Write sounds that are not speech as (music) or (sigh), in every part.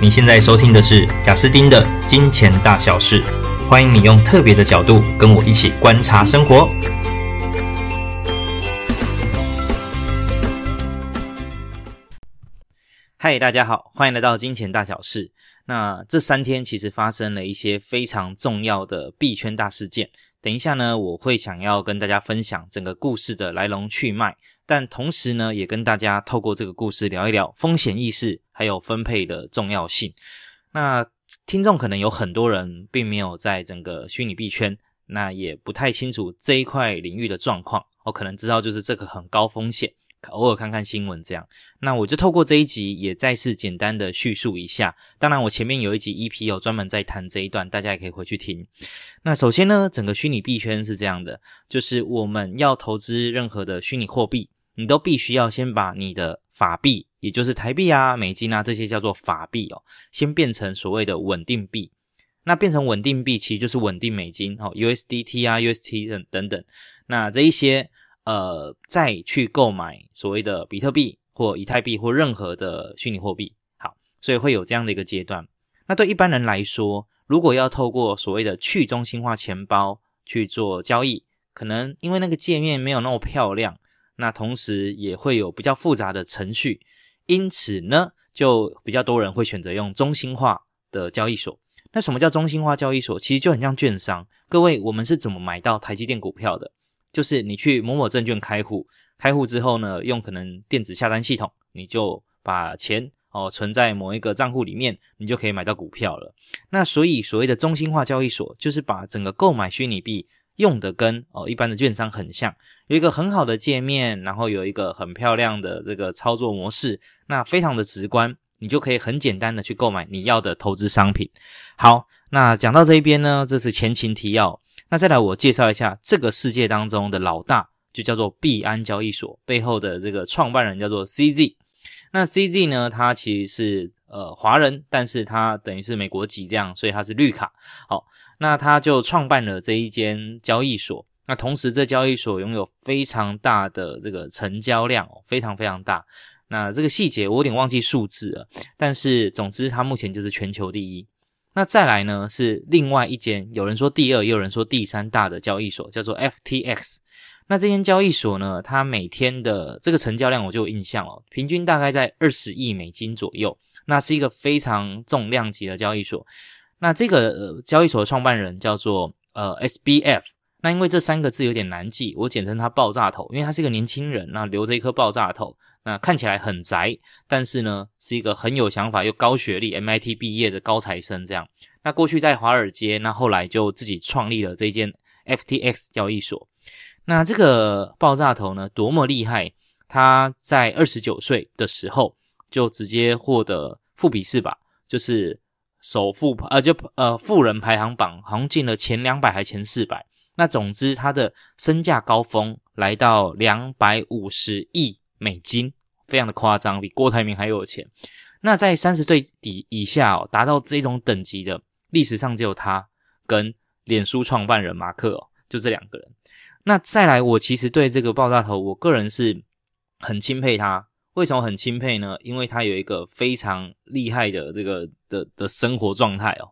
你现在收听的是贾斯汀的《金钱大小事》，欢迎你用特别的角度跟我一起观察生活。嗨，大家好，欢迎来到《金钱大小事》。那这三天其实发生了一些非常重要的币圈大事件。等一下呢，我会想要跟大家分享整个故事的来龙去脉。但同时呢，也跟大家透过这个故事聊一聊风险意识，还有分配的重要性。那听众可能有很多人并没有在整个虚拟币圈，那也不太清楚这一块领域的状况。我可能知道就是这个很高风险，偶尔看看新闻这样。那我就透过这一集也再次简单的叙述一下。当然，我前面有一集 EP 有专门在谈这一段，大家也可以回去听。那首先呢，整个虚拟币圈是这样的，就是我们要投资任何的虚拟货币。你都必须要先把你的法币，也就是台币啊、美金啊这些叫做法币哦，先变成所谓的稳定币。那变成稳定币，其实就是稳定美金哦，USDT 啊、UST 等等等。那这一些呃，再去购买所谓的比特币或以太币或任何的虚拟货币。好，所以会有这样的一个阶段。那对一般人来说，如果要透过所谓的去中心化钱包去做交易，可能因为那个界面没有那么漂亮。那同时也会有比较复杂的程序，因此呢，就比较多人会选择用中心化的交易所。那什么叫中心化交易所？其实就很像券商。各位，我们是怎么买到台积电股票的？就是你去某某证券开户，开户之后呢，用可能电子下单系统，你就把钱哦存在某一个账户里面，你就可以买到股票了。那所以所谓的中心化交易所，就是把整个购买虚拟币。用的跟哦一般的券商很像，有一个很好的界面，然后有一个很漂亮的这个操作模式，那非常的直观，你就可以很简单的去购买你要的投资商品。好，那讲到这一边呢，这是前情提要。那再来我介绍一下这个世界当中的老大，就叫做币安交易所背后的这个创办人叫做 CZ。那 CZ 呢，他其实是呃华人，但是他等于是美国籍这样，所以他是绿卡。好。那他就创办了这一间交易所，那同时这交易所拥有非常大的这个成交量，非常非常大。那这个细节我有点忘记数字了，但是总之它目前就是全球第一。那再来呢是另外一间，有人说第二，也有人说第三大的交易所，叫做 FTX。那这间交易所呢，它每天的这个成交量我就有印象哦，平均大概在二十亿美金左右，那是一个非常重量级的交易所。那这个交易所的创办人叫做呃 SBF，那因为这三个字有点难记，我简称他爆炸头，因为他是一个年轻人，那留着一颗爆炸头，那看起来很宅，但是呢是一个很有想法又高学历 MIT 毕业的高材生这样。那过去在华尔街，那后来就自己创立了这间 FTX 交易所。那这个爆炸头呢多么厉害，他在二十九岁的时候就直接获得富比士吧，就是。首富呃，就呃富人排行榜好像进了前两百还前四百，那总之他的身价高峰来到两百五十亿美金，非常的夸张，比郭台铭还有钱。那在三十岁底以下哦，达到这种等级的，历史上只有他跟脸书创办人马克哦，就这两个人。那再来，我其实对这个爆炸头，我个人是很钦佩他。为什么很钦佩呢？因为他有一个非常厉害的这个的的生活状态哦，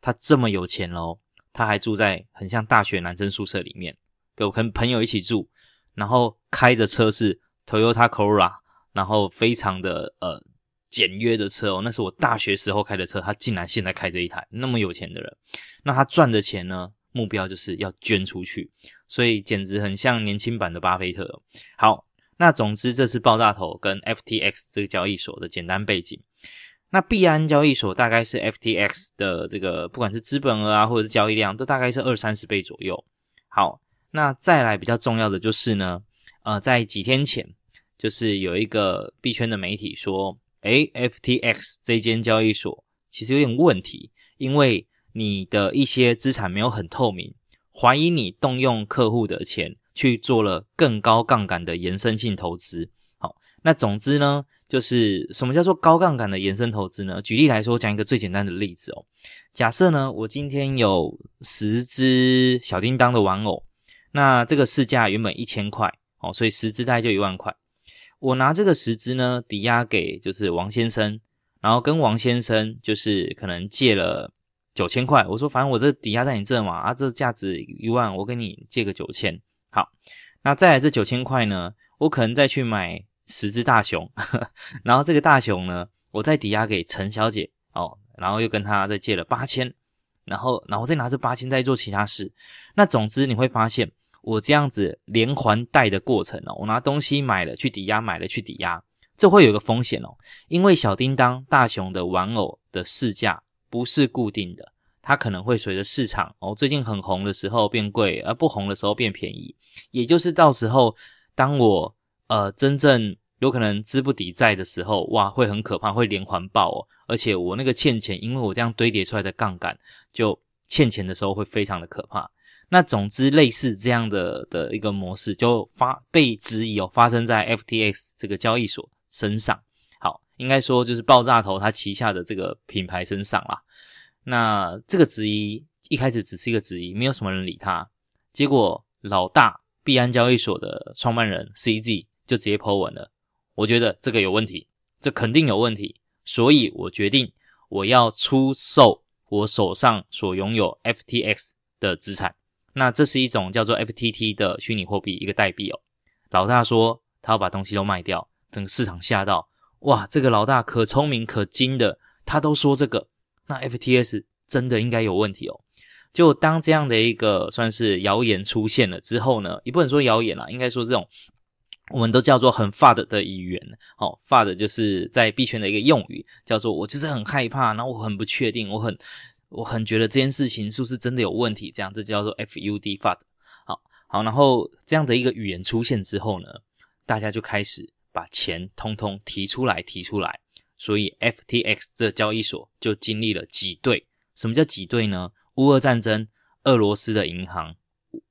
他这么有钱哦，他还住在很像大学男生宿舍里面，跟跟朋友一起住，然后开的车是 Toyota Corolla，然后非常的呃简约的车哦，那是我大学时候开的车，他竟然现在开这一台，那么有钱的人，那他赚的钱呢，目标就是要捐出去，所以简直很像年轻版的巴菲特。好。那总之，这是爆炸头跟 FTX 这个交易所的简单背景。那币安交易所大概是 FTX 的这个，不管是资本额啊，或者是交易量，都大概是二三十倍左右。好，那再来比较重要的就是呢，呃，在几天前，就是有一个币圈的媒体说，诶，FTX 这间交易所其实有点问题，因为你的一些资产没有很透明，怀疑你动用客户的钱。去做了更高杠杆的延伸性投资，好，那总之呢，就是什么叫做高杠杆的延伸投资呢？举例来说，讲一个最简单的例子哦。假设呢，我今天有十只小叮当的玩偶，那这个市价原本一千块，哦，所以十只大概就一万块。我拿这个十只呢，抵押给就是王先生，然后跟王先生就是可能借了九千块，我说反正我这抵押在你这嘛，啊，这价值一万，我跟你借个九千，好，那再来这九千块呢，我可能再去买十只大熊，呵，(laughs) 然后这个大熊呢，我再抵押给陈小姐哦，然后又跟他再借了八千，然后然后再拿这八千再做其他事，那总之你会发现。我这样子连环贷的过程哦，我拿东西买了去抵押，买了去抵押，这会有个风险哦，因为小叮当大雄的玩偶的市价不是固定的，它可能会随着市场哦，最近很红的时候变贵，而不红的时候变便宜，也就是到时候当我呃真正有可能资不抵债的时候，哇，会很可怕，会连环爆哦，而且我那个欠钱，因为我这样堆叠出来的杠杆，就欠钱的时候会非常的可怕。那总之，类似这样的的一个模式，就发被质疑哦，发生在 FTX 这个交易所身上。好，应该说就是爆炸头他旗下的这个品牌身上啦。那这个质疑一开始只是一个质疑，没有什么人理他。结果老大币安交易所的创办人 CZ 就直接 po 文了，我觉得这个有问题，这肯定有问题，所以我决定我要出售我手上所拥有 FTX 的资产。那这是一种叫做 FTT 的虚拟货币，一个代币哦。老大说他要把东西都卖掉，整个市场吓到，哇，这个老大可聪明可精的，他都说这个，那 FTS 真的应该有问题哦。就当这样的一个算是谣言出现了之后呢，也不能说谣言啦，应该说这种我们都叫做很 FUD 的语言哦，FUD 就是在币圈的一个用语，叫做我就是很害怕，然后我很不确定，我很。我很觉得这件事情是不是真的有问题？这样，这叫做 FUD FUD。好好，然后这样的一个语言出现之后呢，大家就开始把钱通通提出来，提出来。所以 FTX 这交易所就经历了挤兑。什么叫挤兑呢？乌俄战争，俄罗斯的银行，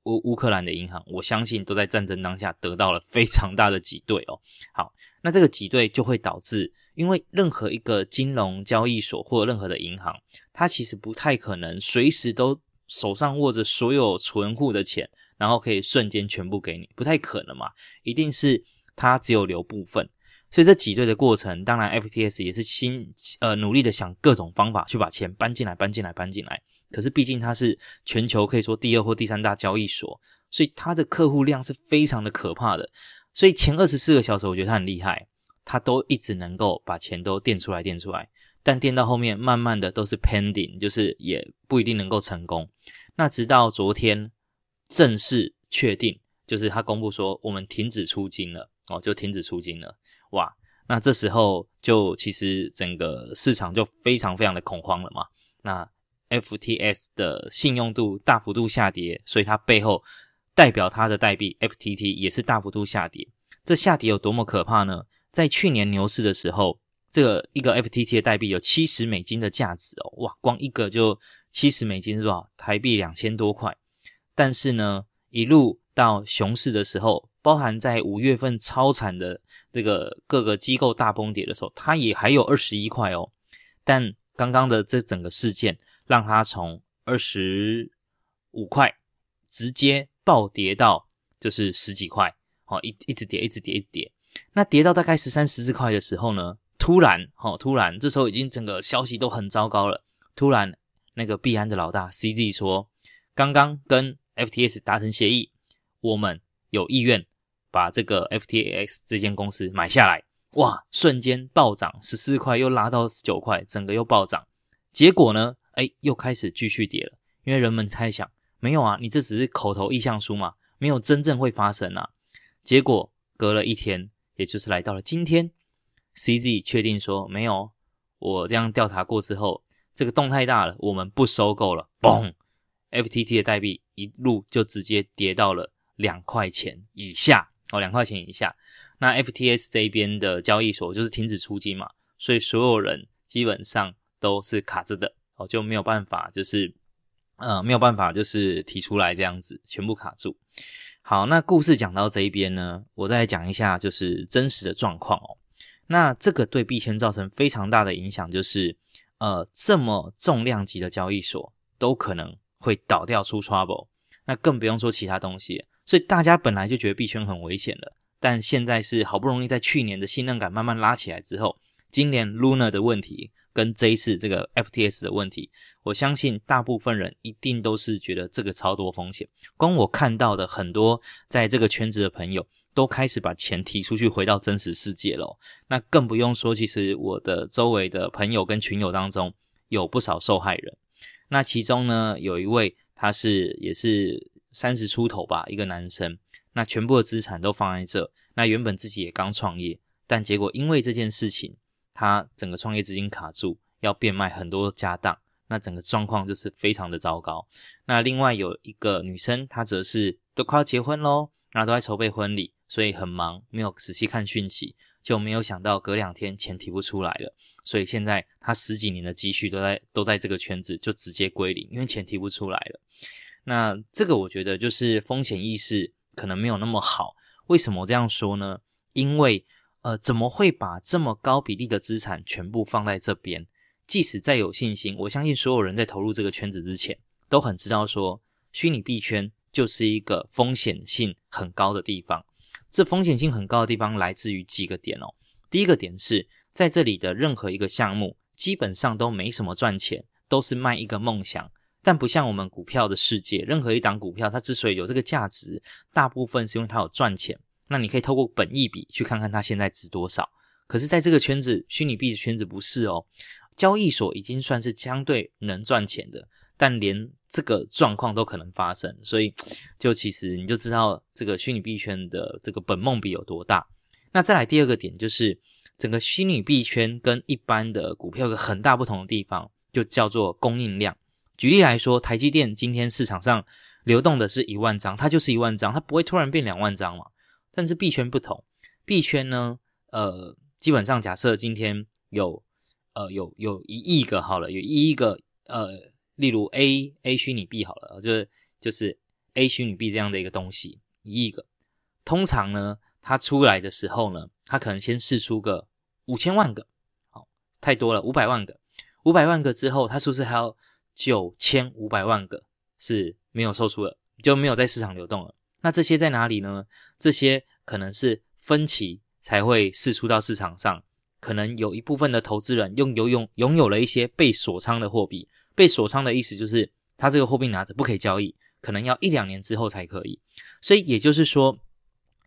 乌乌克兰的银行，我相信都在战争当下得到了非常大的挤兑哦。好，那这个挤兑就会导致。因为任何一个金融交易所或任何的银行，它其实不太可能随时都手上握着所有存户的钱，然后可以瞬间全部给你，不太可能嘛。一定是它只有留部分，所以这挤兑的过程，当然 FTS 也是心呃努力的想各种方法去把钱搬进来，搬进来，搬进来。可是毕竟它是全球可以说第二或第三大交易所，所以它的客户量是非常的可怕的。所以前二十四个小时，我觉得它很厉害。他都一直能够把钱都垫出来，垫出来，但垫到后面，慢慢的都是 pending，就是也不一定能够成功。那直到昨天正式确定，就是他公布说我们停止出金了，哦，就停止出金了。哇，那这时候就其实整个市场就非常非常的恐慌了嘛。那 FTS 的信用度大幅度下跌，所以它背后代表它的代币 FTT 也是大幅度下跌。这下跌有多么可怕呢？在去年牛市的时候，这个一个 FTT 的代币有七十美金的价值哦，哇，光一个就七十美金是多少？台币两千多块。但是呢，一路到熊市的时候，包含在五月份超惨的这个各个机构大崩跌的时候，它也还有二十一块哦。但刚刚的这整个事件，让它从二十五块直接暴跌到就是十几块，哦，一一直跌，一直跌，一直跌。那跌到大概十三、十四块的时候呢，突然，哦，突然，这时候已经整个消息都很糟糕了。突然，那个币安的老大 CZ 说，刚刚跟 F T S 达成协议，我们有意愿把这个 FTX 这间公司买下来。哇，瞬间暴涨，十四块又拉到十九块，整个又暴涨。结果呢，哎，又开始继续跌了，因为人们猜想，没有啊，你这只是口头意向书嘛，没有真正会发生啊。结果隔了一天。也就是来到了今天，CZ 确定说没有，我这样调查过之后，这个洞太大了，我们不收购了。嘣，FTT 的代币一路就直接跌到了两块钱以下哦，两块钱以下。那 FTS 这边的交易所就是停止出金嘛，所以所有人基本上都是卡着的哦，就没有办法，就是呃没有办法，就是提出来这样子，全部卡住。好，那故事讲到这一边呢，我再讲一下就是真实的状况哦。那这个对币圈造成非常大的影响，就是呃这么重量级的交易所都可能会倒掉出 trouble，那更不用说其他东西。所以大家本来就觉得币圈很危险了，但现在是好不容易在去年的信任感慢慢拉起来之后，今年 Luna 的问题跟这一次这个 FTS 的问题，我相信大部分人一定都是觉得这个超多风险。光我看到的很多在这个圈子的朋友，都开始把钱提出去，回到真实世界了。那更不用说，其实我的周围的朋友跟群友当中有不少受害人。那其中呢，有一位他是也是三十出头吧，一个男生。那全部的资产都放在这，那原本自己也刚创业，但结果因为这件事情，他整个创业资金卡住，要变卖很多家当，那整个状况就是非常的糟糕。那另外有一个女生，她则是都快要结婚喽，那都在筹备婚礼，所以很忙，没有仔细看讯息，就没有想到隔两天钱提不出来了，所以现在她十几年的积蓄都在都在这个圈子，就直接归零，因为钱提不出来了。那这个我觉得就是风险意识。可能没有那么好，为什么这样说呢？因为，呃，怎么会把这么高比例的资产全部放在这边？即使再有信心，我相信所有人在投入这个圈子之前，都很知道说，虚拟币圈就是一个风险性很高的地方。这风险性很高的地方来自于几个点哦。第一个点是在这里的任何一个项目，基本上都没什么赚钱，都是卖一个梦想。但不像我们股票的世界，任何一档股票，它之所以有这个价值，大部分是因为它有赚钱。那你可以透过本益比去看看它现在值多少。可是，在这个圈子，虚拟币的圈子不是哦。交易所已经算是相对能赚钱的，但连这个状况都可能发生，所以就其实你就知道这个虚拟币圈的这个本梦比有多大。那再来第二个点，就是整个虚拟币圈跟一般的股票有个很大不同的地方，就叫做供应量。举例来说，台积电今天市场上流动的是一万张，它就是一万张，它不会突然变两万张嘛。但是币圈不同，币圈呢，呃，基本上假设今天有，呃，有有一亿个好了，有一亿个，呃，例如 A A 虚拟币好了，就是就是 A 虚拟币这样的一个东西，一亿个。通常呢，它出来的时候呢，它可能先试出个五千万个，好，太多了，五百万个，五百万个之后，它是不是还要？九千五百万个是没有售出的，就没有在市场流动了。那这些在哪里呢？这些可能是分歧才会释出到市场上，可能有一部分的投资人用有拥拥有了一些被锁仓的货币。被锁仓的意思就是，他这个货币拿着不可以交易，可能要一两年之后才可以。所以也就是说，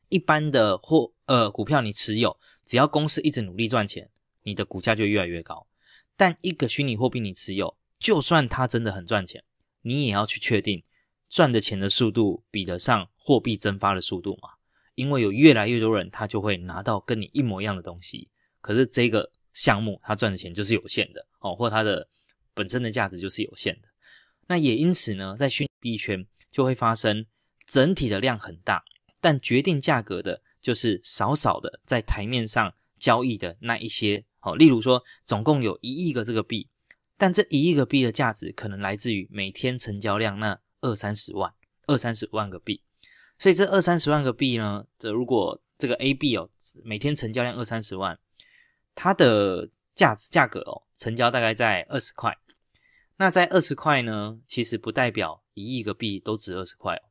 一般的货呃股票你持有，只要公司一直努力赚钱，你的股价就越来越高。但一个虚拟货币你持有，就算它真的很赚钱，你也要去确定赚的钱的速度比得上货币蒸发的速度嘛？因为有越来越多人他就会拿到跟你一模一样的东西，可是这个项目他赚的钱就是有限的哦，或它的本身的价值就是有限的。那也因此呢，在虚拟币圈就会发生整体的量很大，但决定价格的就是少少的在台面上交易的那一些哦，例如说总共有一亿个这个币。但这一亿个币的价值可能来自于每天成交量那二三十万、二三十万个币，所以这二三十万个币呢，这如果这个 A 币哦，每天成交量二三十万，它的价值价格哦，成交大概在二十块。那在二十块呢，其实不代表一亿个币都值二十块哦，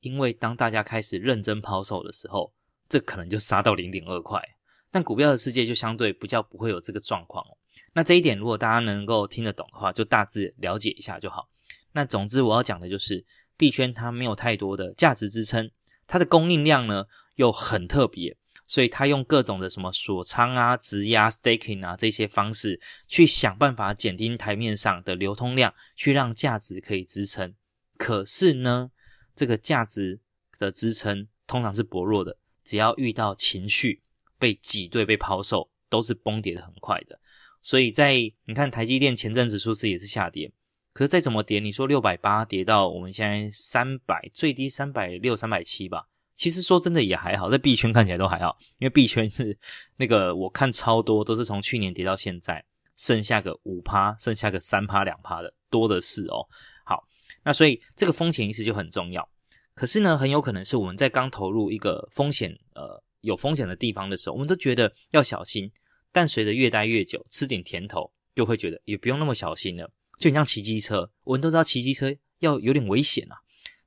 因为当大家开始认真抛售的时候，这可能就杀到零点二块。但股票的世界就相对比较不会有这个状况哦。那这一点如果大家能够听得懂的话，就大致了解一下就好。那总之我要讲的就是，币圈它没有太多的价值支撑，它的供应量呢又很特别，所以它用各种的什么锁仓啊、质押、staking 啊这些方式，去想办法减低台面上的流通量，去让价值可以支撑。可是呢，这个价值的支撑通常是薄弱的，只要遇到情绪。被挤兑、被抛售，都是崩跌的很快的。所以在你看台积电前阵子数字也是下跌，可是再怎么跌，你说六百八跌到我们现在三百，最低三百六、三百七吧。其实说真的也还好，在币圈看起来都还好，因为币圈是那个我看超多都是从去年跌到现在，剩下个五趴，剩下个三趴、两趴的多的是哦。好，那所以这个风险意识就很重要。可是呢，很有可能是我们在刚投入一个风险呃。有风险的地方的时候，我们都觉得要小心，但随着越待越久，吃点甜头，就会觉得也不用那么小心了。就像骑机车，我们都知道骑机车要有点危险啊，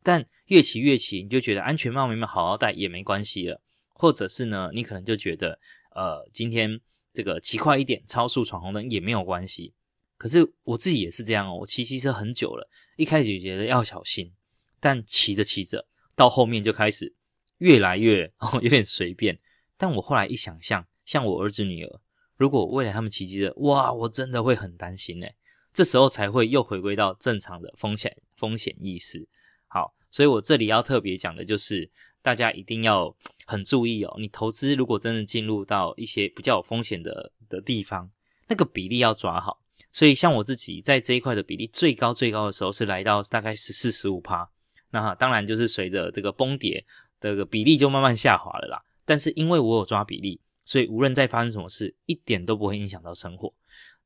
但越骑越骑，你就觉得安全帽没有好好戴也没关系了，或者是呢，你可能就觉得，呃，今天这个骑快一点，超速闯红灯也没有关系。可是我自己也是这样哦，我骑机车很久了，一开始觉得要小心，但骑着骑着，到后面就开始越来越哦 (laughs) 有点随便。但我后来一想象，像我儿子女儿，如果未来他们骑机车，哇，我真的会很担心诶。这时候才会又回归到正常的风险风险意识。好，所以我这里要特别讲的就是，大家一定要很注意哦。你投资如果真的进入到一些比较有风险的的地方，那个比例要抓好。所以像我自己在这一块的比例最高最高的时候是来到大概十四十五趴。那哈当然就是随着这个崩跌，这个比例就慢慢下滑了啦。但是因为我有抓比例，所以无论再发生什么事，一点都不会影响到生活。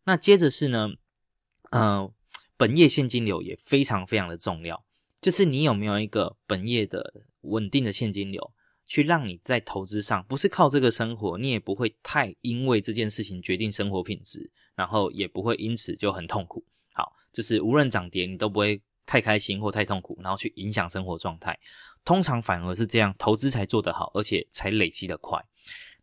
那接着是呢，呃，本业现金流也非常非常的重要，就是你有没有一个本业的稳定的现金流，去让你在投资上不是靠这个生活，你也不会太因为这件事情决定生活品质，然后也不会因此就很痛苦。好，就是无论涨跌，你都不会太开心或太痛苦，然后去影响生活状态。通常反而是这样，投资才做得好，而且才累积得快。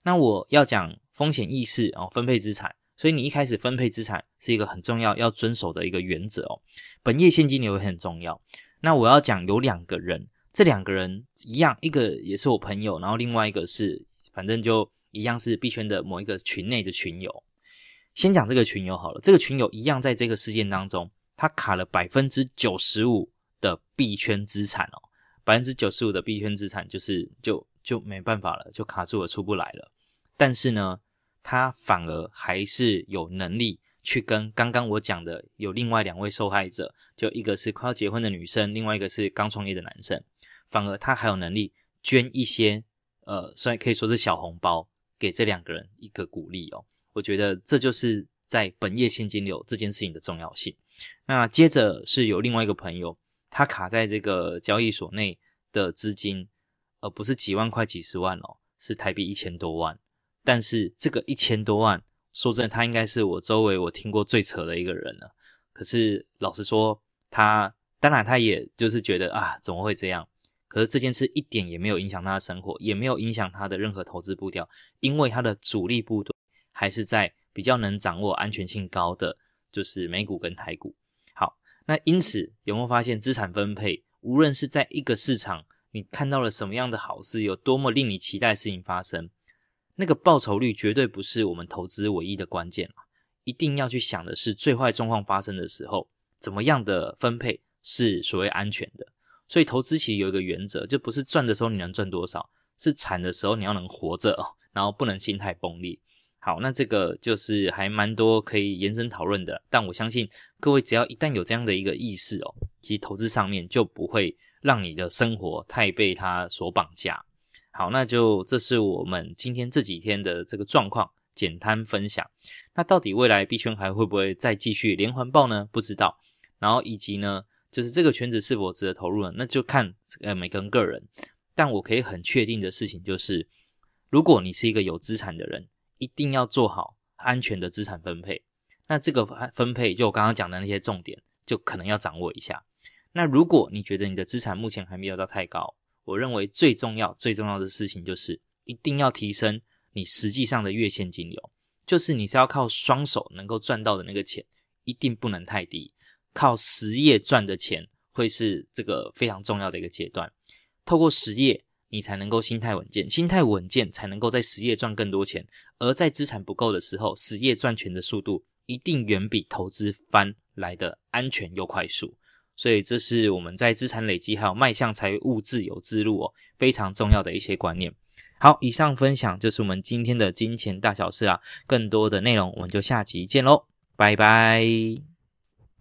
那我要讲风险意识哦，分配资产。所以你一开始分配资产是一个很重要要遵守的一个原则哦。本业现金流也很重要。那我要讲有两个人，这两个人一样，一个也是我朋友，然后另外一个是反正就一样是币圈的某一个群内的群友。先讲这个群友好了，这个群友一样在这个事件当中，他卡了百分之九十五的币圈资产哦，百分之九十五的币圈资产就是就就没办法了，就卡住了，出不来了。但是呢，他反而还是有能力去跟刚刚我讲的有另外两位受害者，就一个是快要结婚的女生，另外一个是刚创业的男生，反而他还有能力捐一些，呃，虽然可以说是小红包给这两个人一个鼓励哦。我觉得这就是在本业现金流这件事情的重要性。那接着是有另外一个朋友，他卡在这个交易所内的资金，而不是几万块、几十万哦，是台币一千多万。但是这个一千多万，说真的，他应该是我周围我听过最扯的一个人了。可是老实说，他当然他也就是觉得啊，怎么会这样？可是这件事一点也没有影响他的生活，也没有影响他的任何投资步调，因为他的主力部队还是在比较能掌握安全性高的，就是美股跟台股。好，那因此有没有发现资产分配，无论是在一个市场，你看到了什么样的好事，有多么令你期待的事情发生？那个报酬率绝对不是我们投资唯一的关键，一定要去想的是最坏状况发生的时候，怎么样的分配是所谓安全的。所以投资其实有一个原则，就不是赚的时候你能赚多少，是惨的时候你要能活着，然后不能心态崩裂。好，那这个就是还蛮多可以延伸讨论的，但我相信各位只要一旦有这样的一个意识哦，其实投资上面就不会让你的生活太被它所绑架。好，那就这是我们今天这几天的这个状况简单分享。那到底未来币圈还会不会再继续连环爆呢？不知道。然后以及呢，就是这个圈子是否值得投入呢？那就看呃每个人个人。但我可以很确定的事情就是，如果你是一个有资产的人，一定要做好安全的资产分配。那这个分配就我刚刚讲的那些重点，就可能要掌握一下。那如果你觉得你的资产目前还没有到太高，我认为最重要、最重要的事情就是一定要提升你实际上的月现金流，就是你是要靠双手能够赚到的那个钱，一定不能太低。靠实业赚的钱会是这个非常重要的一个阶段。透过实业，你才能够心态稳健，心态稳健才能够在实业赚更多钱。而在资产不够的时候，实业赚钱的速度一定远比投资翻来的安全又快速。所以这是我们在资产累积还有迈向财务自由之路哦，非常重要的一些观念。好，以上分享就是我们今天的金钱大小事啊，更多的内容我们就下集见喽，拜拜。